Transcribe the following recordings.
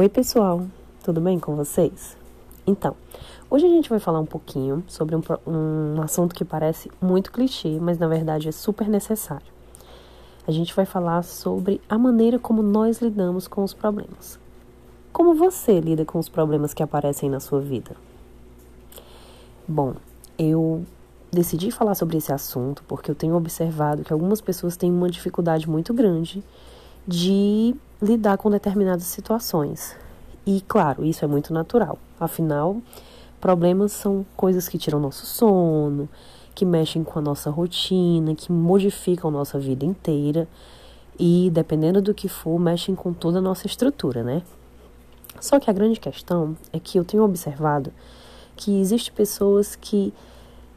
Oi, pessoal, tudo bem com vocês? Então, hoje a gente vai falar um pouquinho sobre um, um, assunto que parece muito clichê, mas na verdade é super necessário. A gente vai falar sobre a maneira como nós lidamos com os problemas. Como você lida com os problemas que aparecem na sua vida? Bom, eu decidi falar sobre esse assunto porque eu tenho observado que algumas pessoas têm uma dificuldade muito grande de lidar com determinadas situações. E claro, isso é muito natural. Afinal, problemas são coisas que tiram nosso sono, que mexem com a nossa rotina, que modificam nossa vida inteira e, dependendo do que for, mexem com toda a nossa estrutura, né? Só que a grande questão é que eu tenho observado que existem pessoas que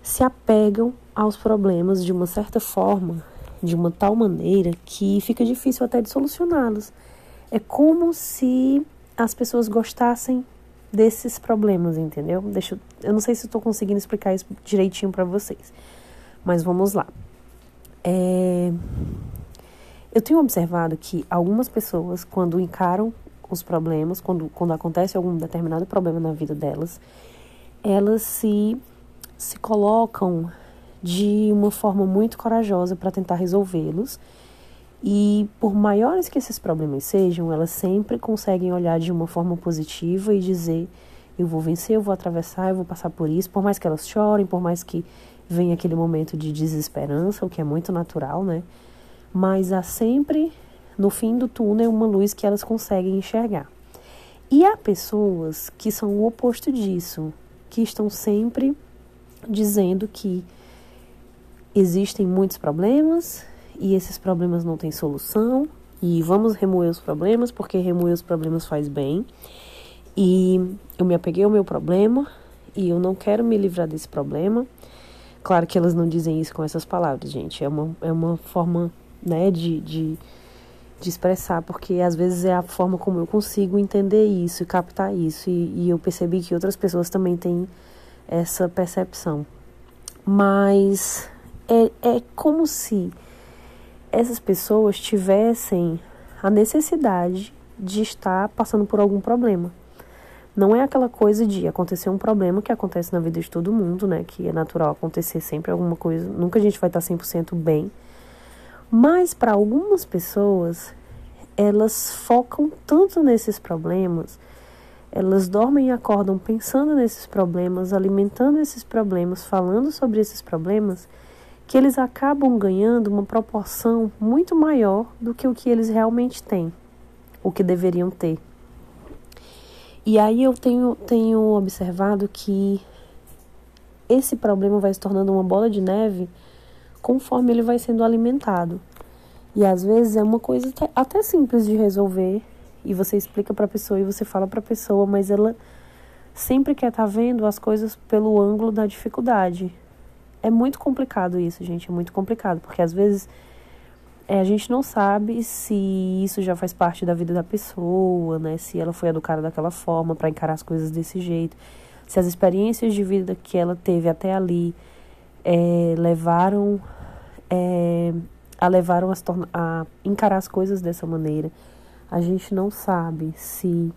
se apegam aos problemas de uma certa forma, de uma tal maneira que fica difícil até de solucioná-los. É como se as pessoas gostassem desses problemas, entendeu? Deixa eu, eu não sei se estou conseguindo explicar isso direitinho para vocês, mas vamos lá. É, eu tenho observado que algumas pessoas, quando encaram os problemas, quando, quando acontece algum determinado problema na vida delas, elas se, se colocam de uma forma muito corajosa para tentar resolvê-los e por maiores que esses problemas sejam, elas sempre conseguem olhar de uma forma positiva e dizer: eu vou vencer, eu vou atravessar, eu vou passar por isso, por mais que elas chorem, por mais que venha aquele momento de desesperança, o que é muito natural, né? Mas há sempre no fim do túnel uma luz que elas conseguem enxergar. E há pessoas que são o oposto disso, que estão sempre dizendo que existem muitos problemas, e esses problemas não têm solução e vamos remover os problemas porque remover os problemas faz bem. E eu me apeguei ao meu problema e eu não quero me livrar desse problema. Claro que elas não dizem isso com essas palavras, gente. É uma, é uma forma né, de, de, de expressar, porque às vezes é a forma como eu consigo entender isso e captar isso. E, e eu percebi que outras pessoas também têm essa percepção. Mas é, é como se essas pessoas tivessem a necessidade de estar passando por algum problema. Não é aquela coisa de acontecer um problema que acontece na vida de todo mundo, né? Que é natural acontecer sempre alguma coisa. Nunca a gente vai estar 100% bem. Mas para algumas pessoas, elas focam tanto nesses problemas, elas dormem e acordam pensando nesses problemas, alimentando esses problemas, falando sobre esses problemas, que eles acabam ganhando uma proporção muito maior do que o que eles realmente têm, o que deveriam ter. E aí eu tenho, tenho observado que esse problema vai se tornando uma bola de neve conforme ele vai sendo alimentado. E às vezes é uma coisa até simples de resolver e você explica para a pessoa e você fala para a pessoa, mas ela sempre quer estar tá vendo as coisas pelo ângulo da dificuldade. É muito complicado isso, gente, é muito complicado, porque às vezes é, a gente não sabe se isso já faz parte da vida da pessoa, né? Se ela foi educada daquela forma para encarar as coisas desse jeito, se as experiências de vida que ela teve até ali é, levaram é, a levaram a, a encarar as coisas dessa maneira. A gente não sabe se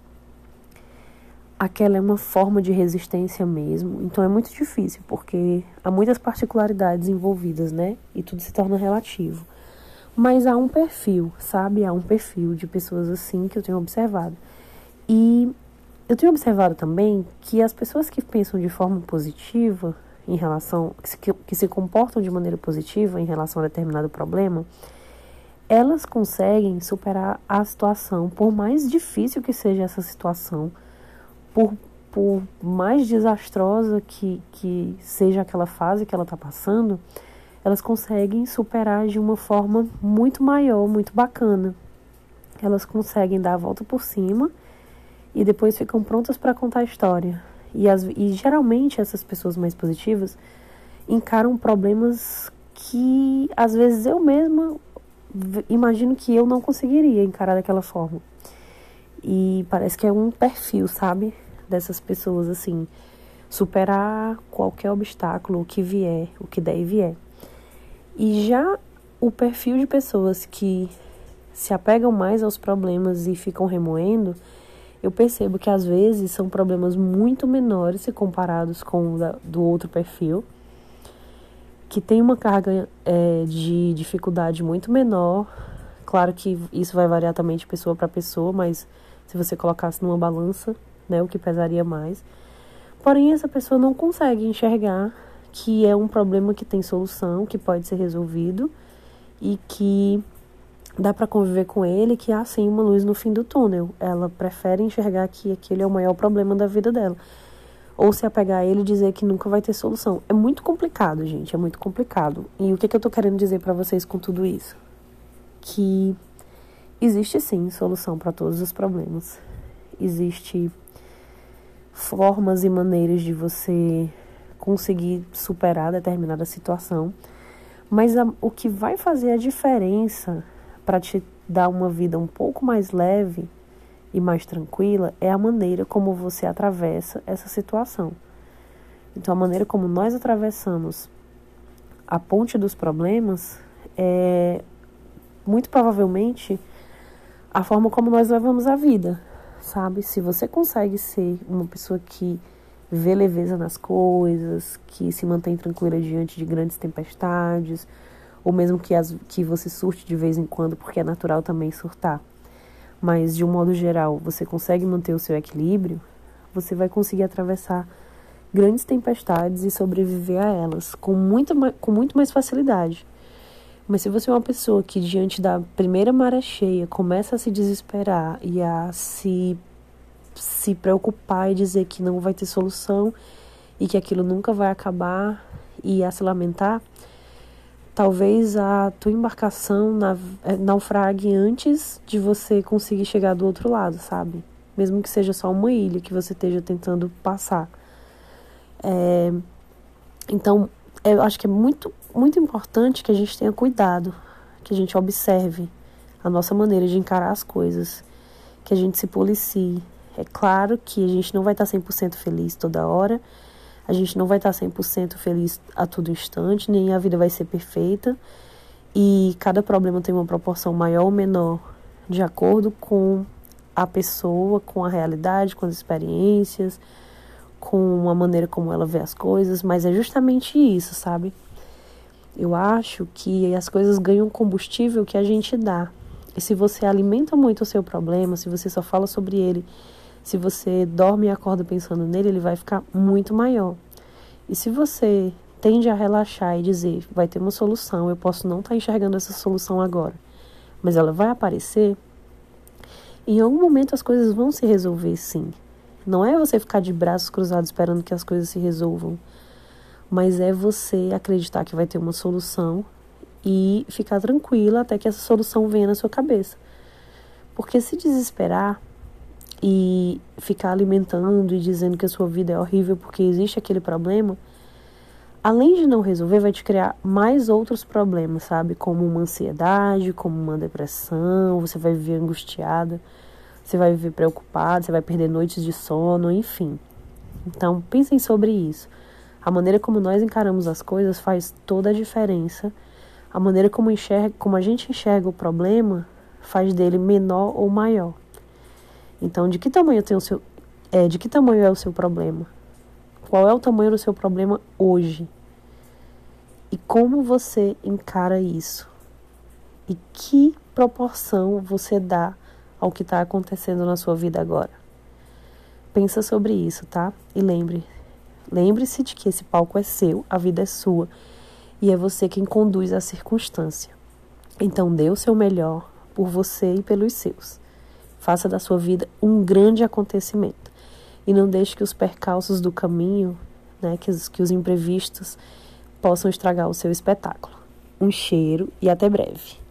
aquela é uma forma de resistência mesmo. Então é muito difícil, porque há muitas particularidades envolvidas, né? E tudo se torna relativo. Mas há um perfil, sabe? Há um perfil de pessoas assim que eu tenho observado. E eu tenho observado também que as pessoas que pensam de forma positiva em relação, que se, que se comportam de maneira positiva em relação a determinado problema, elas conseguem superar a situação, por mais difícil que seja essa situação por, por mais desastrosa que, que seja aquela fase que ela está passando, elas conseguem superar de uma forma muito maior, muito bacana. Elas conseguem dar a volta por cima e depois ficam prontas para contar a história. E, as, e geralmente essas pessoas mais positivas encaram problemas que às vezes eu mesma imagino que eu não conseguiria encarar daquela forma. E parece que é um perfil, sabe? Dessas pessoas, assim, superar qualquer obstáculo, o que vier, o que der e vier. E já o perfil de pessoas que se apegam mais aos problemas e ficam remoendo, eu percebo que às vezes são problemas muito menores se comparados com o da, do outro perfil, que tem uma carga é, de dificuldade muito menor. Claro que isso vai variar também de pessoa para pessoa, mas se você colocasse numa balança, né, o que pesaria mais. Porém, essa pessoa não consegue enxergar que é um problema que tem solução, que pode ser resolvido e que dá para conviver com ele, que há sim uma luz no fim do túnel. Ela prefere enxergar que aquele é o maior problema da vida dela. Ou se apegar a ele e dizer que nunca vai ter solução. É muito complicado, gente, é muito complicado. E o que, que eu tô querendo dizer para vocês com tudo isso? Que existe sim solução para todos os problemas. Existe formas e maneiras de você conseguir superar determinada situação. Mas a, o que vai fazer a diferença para te dar uma vida um pouco mais leve e mais tranquila é a maneira como você atravessa essa situação. Então, a maneira como nós atravessamos a ponte dos problemas é muito provavelmente a forma como nós levamos a vida, sabe? Se você consegue ser uma pessoa que vê leveza nas coisas, que se mantém tranquila diante de grandes tempestades, ou mesmo que, as, que você surte de vez em quando, porque é natural também surtar. Mas, de um modo geral, você consegue manter o seu equilíbrio, você vai conseguir atravessar grandes tempestades e sobreviver a elas com muito, com muito mais facilidade. Mas se você é uma pessoa que, diante da primeira maré cheia, começa a se desesperar e a se, se preocupar e dizer que não vai ter solução e que aquilo nunca vai acabar e a se lamentar, talvez a tua embarcação é, naufrague antes de você conseguir chegar do outro lado, sabe? Mesmo que seja só uma ilha que você esteja tentando passar. É, então, eu acho que é muito, muito importante que a gente tenha cuidado, que a gente observe a nossa maneira de encarar as coisas, que a gente se policie. É claro que a gente não vai estar 100% feliz toda hora, a gente não vai estar 100% feliz a todo instante, nem a vida vai ser perfeita. E cada problema tem uma proporção maior ou menor de acordo com a pessoa, com a realidade, com as experiências, com a maneira como ela vê as coisas, mas é justamente isso, sabe? Eu acho que as coisas ganham combustível que a gente dá. E se você alimenta muito o seu problema, se você só fala sobre ele se você dorme e acorda pensando nele, ele vai ficar muito maior. E se você tende a relaxar e dizer, vai ter uma solução, eu posso não estar tá enxergando essa solução agora, mas ela vai aparecer, em algum momento as coisas vão se resolver sim. Não é você ficar de braços cruzados esperando que as coisas se resolvam, mas é você acreditar que vai ter uma solução e ficar tranquila até que essa solução venha na sua cabeça. Porque se desesperar, e ficar alimentando e dizendo que a sua vida é horrível porque existe aquele problema, além de não resolver, vai te criar mais outros problemas, sabe? Como uma ansiedade, como uma depressão, você vai viver angustiada, você vai viver preocupada, você vai perder noites de sono, enfim. Então, pensem sobre isso. A maneira como nós encaramos as coisas faz toda a diferença. A maneira como, enxerga, como a gente enxerga o problema faz dele menor ou maior. Então, de que tamanho tem o seu, é, de que tamanho é o seu problema? Qual é o tamanho do seu problema hoje? E como você encara isso? E que proporção você dá ao que está acontecendo na sua vida agora? Pensa sobre isso, tá? E lembre, lembre-se de que esse palco é seu, a vida é sua e é você quem conduz a circunstância. Então dê o seu melhor por você e pelos seus. Faça da sua vida um grande acontecimento. E não deixe que os percalços do caminho, né, que, os, que os imprevistos, possam estragar o seu espetáculo. Um cheiro e até breve.